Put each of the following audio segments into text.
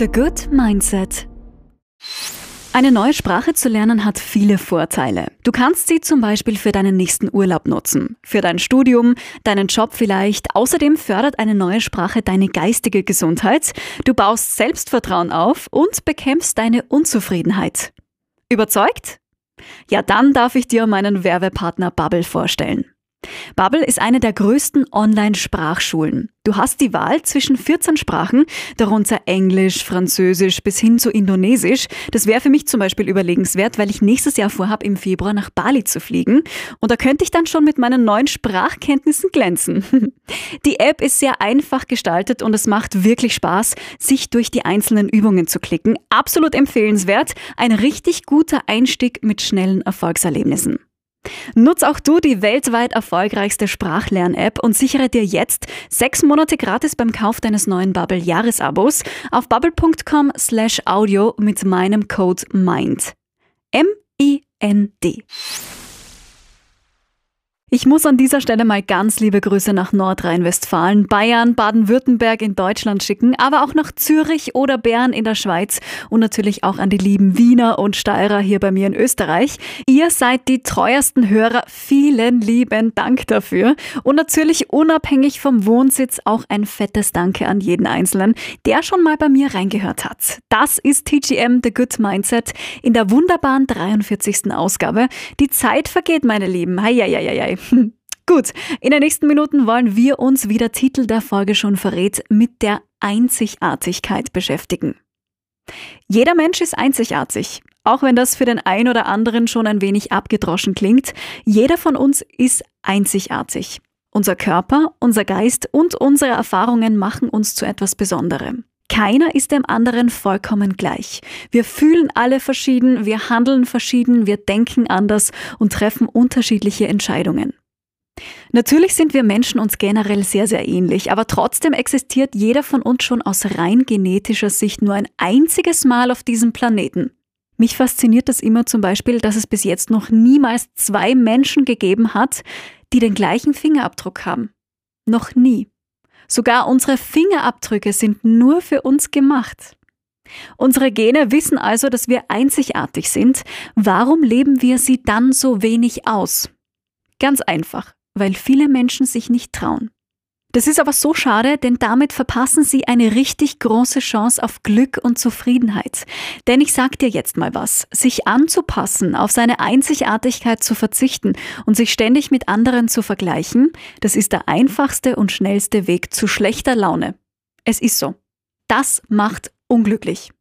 The Good Mindset. Eine neue Sprache zu lernen hat viele Vorteile. Du kannst sie zum Beispiel für deinen nächsten Urlaub nutzen, für dein Studium, deinen Job vielleicht. Außerdem fördert eine neue Sprache deine geistige Gesundheit. Du baust Selbstvertrauen auf und bekämpfst deine Unzufriedenheit. Überzeugt? Ja, dann darf ich dir meinen Werbepartner Bubble vorstellen. Bubble ist eine der größten Online-Sprachschulen. Du hast die Wahl zwischen 14 Sprachen, darunter Englisch, Französisch bis hin zu Indonesisch. Das wäre für mich zum Beispiel überlegenswert, weil ich nächstes Jahr vorhabe, im Februar nach Bali zu fliegen. Und da könnte ich dann schon mit meinen neuen Sprachkenntnissen glänzen. Die App ist sehr einfach gestaltet und es macht wirklich Spaß, sich durch die einzelnen Übungen zu klicken. Absolut empfehlenswert. Ein richtig guter Einstieg mit schnellen Erfolgserlebnissen. Nutz auch du die weltweit erfolgreichste Sprachlern-App und sichere dir jetzt sechs Monate gratis beim Kauf deines neuen Bubble-Jahresabos auf bubble.com slash audio mit meinem Code MIND. M-I-N-D. Ich muss an dieser Stelle mal ganz liebe Grüße nach Nordrhein-Westfalen, Bayern, Baden-Württemberg in Deutschland schicken, aber auch nach Zürich oder Bern in der Schweiz und natürlich auch an die lieben Wiener und Steirer hier bei mir in Österreich. Ihr seid die treuesten Hörer. Vielen lieben Dank dafür. Und natürlich unabhängig vom Wohnsitz auch ein fettes Danke an jeden Einzelnen, der schon mal bei mir reingehört hat. Das ist TGM The Good Mindset in der wunderbaren 43. Ausgabe. Die Zeit vergeht, meine Lieben. Hei, hei, hei, hei. Gut, in den nächsten Minuten wollen wir uns, wie der Titel der Folge schon verrät, mit der Einzigartigkeit beschäftigen. Jeder Mensch ist einzigartig. Auch wenn das für den einen oder anderen schon ein wenig abgedroschen klingt, jeder von uns ist einzigartig. Unser Körper, unser Geist und unsere Erfahrungen machen uns zu etwas Besonderem. Keiner ist dem anderen vollkommen gleich. Wir fühlen alle verschieden, wir handeln verschieden, wir denken anders und treffen unterschiedliche Entscheidungen. Natürlich sind wir Menschen uns generell sehr, sehr ähnlich, aber trotzdem existiert jeder von uns schon aus rein genetischer Sicht nur ein einziges Mal auf diesem Planeten. Mich fasziniert das immer zum Beispiel, dass es bis jetzt noch niemals zwei Menschen gegeben hat, die den gleichen Fingerabdruck haben. Noch nie. Sogar unsere Fingerabdrücke sind nur für uns gemacht. Unsere Gene wissen also, dass wir einzigartig sind. Warum leben wir sie dann so wenig aus? Ganz einfach, weil viele Menschen sich nicht trauen. Das ist aber so schade, denn damit verpassen sie eine richtig große Chance auf Glück und Zufriedenheit. Denn ich sag dir jetzt mal was. Sich anzupassen, auf seine Einzigartigkeit zu verzichten und sich ständig mit anderen zu vergleichen, das ist der einfachste und schnellste Weg zu schlechter Laune. Es ist so. Das macht unglücklich.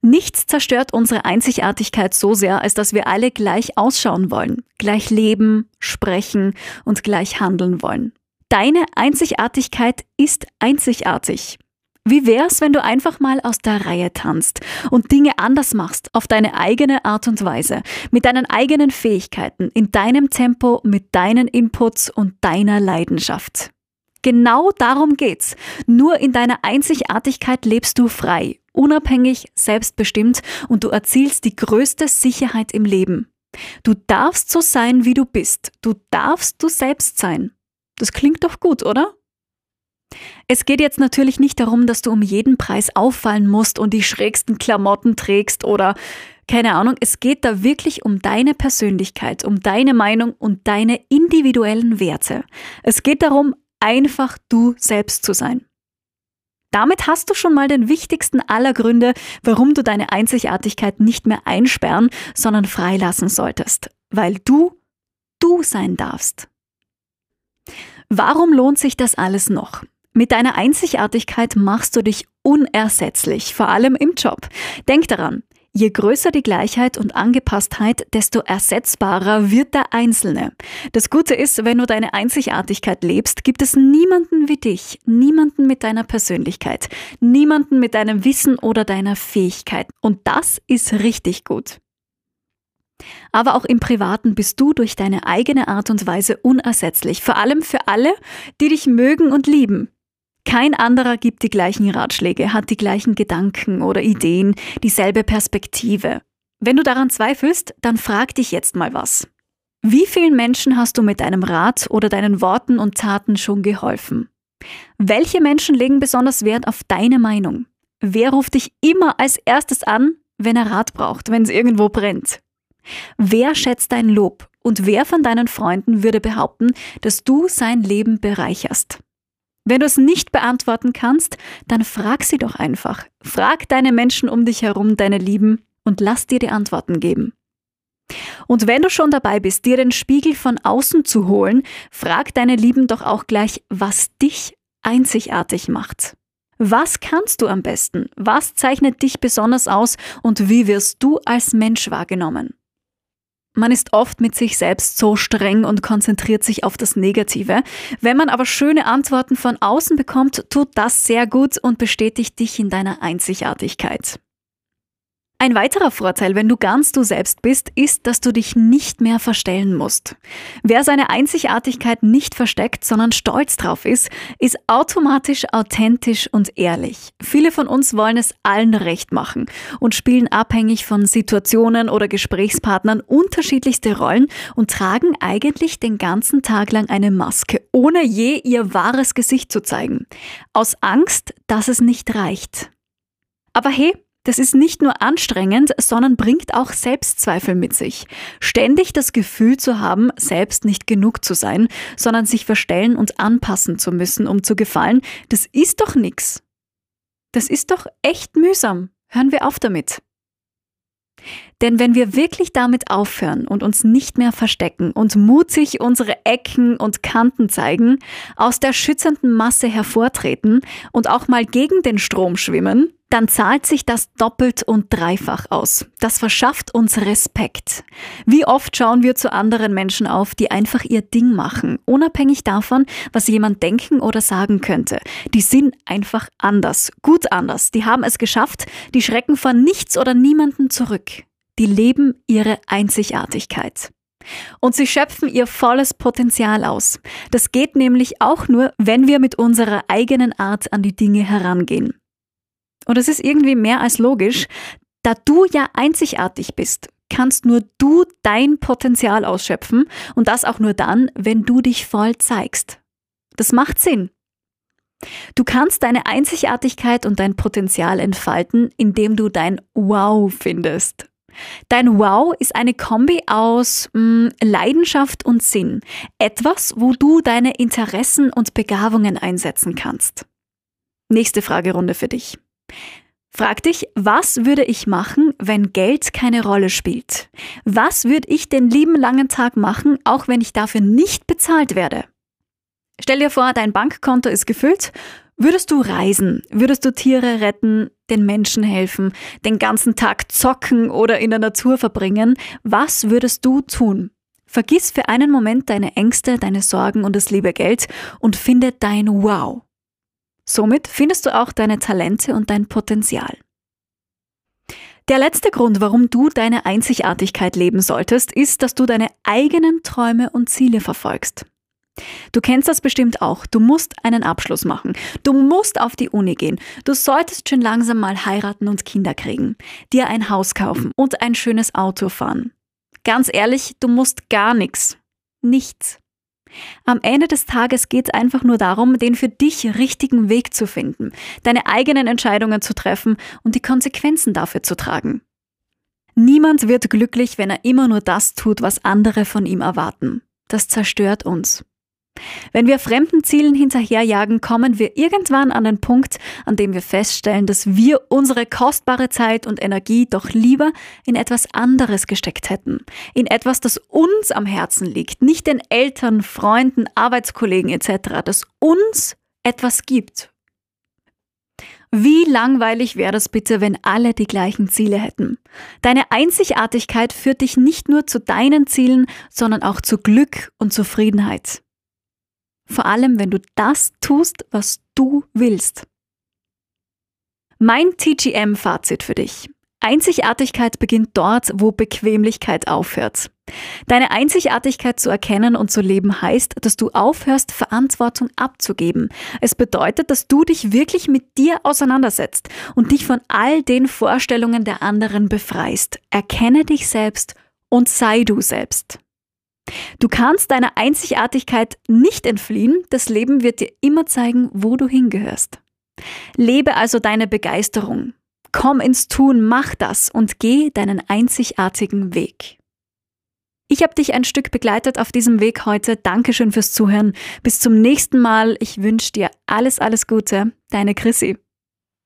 Nichts zerstört unsere Einzigartigkeit so sehr, als dass wir alle gleich ausschauen wollen, gleich leben, sprechen und gleich handeln wollen. Deine Einzigartigkeit ist einzigartig. Wie wär's, wenn du einfach mal aus der Reihe tanzt und Dinge anders machst, auf deine eigene Art und Weise, mit deinen eigenen Fähigkeiten, in deinem Tempo, mit deinen Inputs und deiner Leidenschaft? Genau darum geht's. Nur in deiner Einzigartigkeit lebst du frei, unabhängig, selbstbestimmt und du erzielst die größte Sicherheit im Leben. Du darfst so sein, wie du bist. Du darfst du selbst sein. Das klingt doch gut, oder? Es geht jetzt natürlich nicht darum, dass du um jeden Preis auffallen musst und die schrägsten Klamotten trägst oder keine Ahnung, es geht da wirklich um deine Persönlichkeit, um deine Meinung und deine individuellen Werte. Es geht darum, einfach du selbst zu sein. Damit hast du schon mal den wichtigsten aller Gründe, warum du deine Einzigartigkeit nicht mehr einsperren, sondern freilassen solltest, weil du du sein darfst. Warum lohnt sich das alles noch? Mit deiner Einzigartigkeit machst du dich unersetzlich, vor allem im Job. Denk daran, je größer die Gleichheit und Angepasstheit, desto ersetzbarer wird der Einzelne. Das Gute ist, wenn du deine Einzigartigkeit lebst, gibt es niemanden wie dich, niemanden mit deiner Persönlichkeit, niemanden mit deinem Wissen oder deiner Fähigkeit. Und das ist richtig gut. Aber auch im Privaten bist du durch deine eigene Art und Weise unersetzlich, vor allem für alle, die dich mögen und lieben. Kein anderer gibt die gleichen Ratschläge, hat die gleichen Gedanken oder Ideen, dieselbe Perspektive. Wenn du daran zweifelst, dann frag dich jetzt mal was. Wie vielen Menschen hast du mit deinem Rat oder deinen Worten und Taten schon geholfen? Welche Menschen legen besonders Wert auf deine Meinung? Wer ruft dich immer als erstes an, wenn er Rat braucht, wenn es irgendwo brennt? Wer schätzt dein Lob und wer von deinen Freunden würde behaupten, dass du sein Leben bereicherst? Wenn du es nicht beantworten kannst, dann frag sie doch einfach. Frag deine Menschen um dich herum, deine Lieben, und lass dir die Antworten geben. Und wenn du schon dabei bist, dir den Spiegel von außen zu holen, frag deine Lieben doch auch gleich, was dich einzigartig macht. Was kannst du am besten? Was zeichnet dich besonders aus und wie wirst du als Mensch wahrgenommen? Man ist oft mit sich selbst so streng und konzentriert sich auf das Negative. Wenn man aber schöne Antworten von außen bekommt, tut das sehr gut und bestätigt dich in deiner Einzigartigkeit. Ein weiterer Vorteil, wenn du ganz du selbst bist, ist, dass du dich nicht mehr verstellen musst. Wer seine Einzigartigkeit nicht versteckt, sondern stolz drauf ist, ist automatisch authentisch und ehrlich. Viele von uns wollen es allen recht machen und spielen abhängig von Situationen oder Gesprächspartnern unterschiedlichste Rollen und tragen eigentlich den ganzen Tag lang eine Maske, ohne je ihr wahres Gesicht zu zeigen. Aus Angst, dass es nicht reicht. Aber hey, das ist nicht nur anstrengend, sondern bringt auch Selbstzweifel mit sich. Ständig das Gefühl zu haben, selbst nicht genug zu sein, sondern sich verstellen und anpassen zu müssen, um zu gefallen, das ist doch nix. Das ist doch echt mühsam. Hören wir auf damit. Denn wenn wir wirklich damit aufhören und uns nicht mehr verstecken und mutig unsere Ecken und Kanten zeigen, aus der schützenden Masse hervortreten und auch mal gegen den Strom schwimmen, dann zahlt sich das doppelt und dreifach aus. Das verschafft uns Respekt. Wie oft schauen wir zu anderen Menschen auf, die einfach ihr Ding machen, unabhängig davon, was jemand denken oder sagen könnte. Die sind einfach anders, gut anders. Die haben es geschafft, die schrecken vor nichts oder niemanden zurück. Die leben ihre Einzigartigkeit. Und sie schöpfen ihr volles Potenzial aus. Das geht nämlich auch nur, wenn wir mit unserer eigenen Art an die Dinge herangehen. Und es ist irgendwie mehr als logisch, da du ja einzigartig bist, kannst nur du dein Potenzial ausschöpfen und das auch nur dann, wenn du dich voll zeigst. Das macht Sinn. Du kannst deine Einzigartigkeit und dein Potenzial entfalten, indem du dein Wow findest. Dein Wow ist eine Kombi aus mh, hm, Leidenschaft und Sinn. Etwas, wo du deine Interessen und Begabungen einsetzen kannst. Nächste Fragerunde für dich. Frag dich, was würde ich machen, wenn Geld keine Rolle spielt? Was würde ich den lieben langen Tag machen, auch wenn ich dafür nicht bezahlt werde? Stell dir vor, dein Bankkonto ist gefüllt. Würdest du reisen? Würdest du Tiere retten, den Menschen helfen, den ganzen Tag zocken oder in der Natur verbringen? Was würdest du tun? Vergiss für einen Moment deine Ängste, deine Sorgen und das liebe Geld und finde dein Wow. Somit findest du auch deine Talente und dein Potenzial. Der letzte Grund, warum du deine Einzigartigkeit leben solltest, ist, dass du deine eigenen Träume und Ziele verfolgst. Du kennst das bestimmt auch. Du musst einen Abschluss machen. Du musst auf die Uni gehen. Du solltest schon langsam mal heiraten und Kinder kriegen, dir ein Haus kaufen und ein schönes Auto fahren. Ganz ehrlich, du musst gar nichts. Nichts. Am Ende des Tages geht es einfach nur darum, den für dich richtigen Weg zu finden, deine eigenen Entscheidungen zu treffen und die Konsequenzen dafür zu tragen. Niemand wird glücklich, wenn er immer nur das tut, was andere von ihm erwarten. Das zerstört uns. Wenn wir fremden Zielen hinterherjagen, kommen wir irgendwann an den Punkt, an dem wir feststellen, dass wir unsere kostbare Zeit und Energie doch lieber in etwas anderes gesteckt hätten. In etwas, das uns am Herzen liegt, nicht den Eltern, Freunden, Arbeitskollegen etc., das uns etwas gibt. Wie langweilig wäre das bitte, wenn alle die gleichen Ziele hätten? Deine Einzigartigkeit führt dich nicht nur zu deinen Zielen, sondern auch zu Glück und Zufriedenheit. Vor allem, wenn du das tust, was du willst. Mein TGM-Fazit für dich. Einzigartigkeit beginnt dort, wo Bequemlichkeit aufhört. Deine Einzigartigkeit zu erkennen und zu leben heißt, dass du aufhörst, Verantwortung abzugeben. Es bedeutet, dass du dich wirklich mit dir auseinandersetzt und dich von all den Vorstellungen der anderen befreist. Erkenne dich selbst und sei du selbst. Du kannst deiner Einzigartigkeit nicht entfliehen, das Leben wird dir immer zeigen, wo du hingehörst. Lebe also deine Begeisterung. Komm ins Tun, mach das und geh deinen einzigartigen Weg. Ich habe dich ein Stück begleitet auf diesem Weg heute. Dankeschön fürs Zuhören. Bis zum nächsten Mal. Ich wünsche dir alles, alles Gute. Deine Chrissy.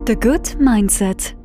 The Good Mindset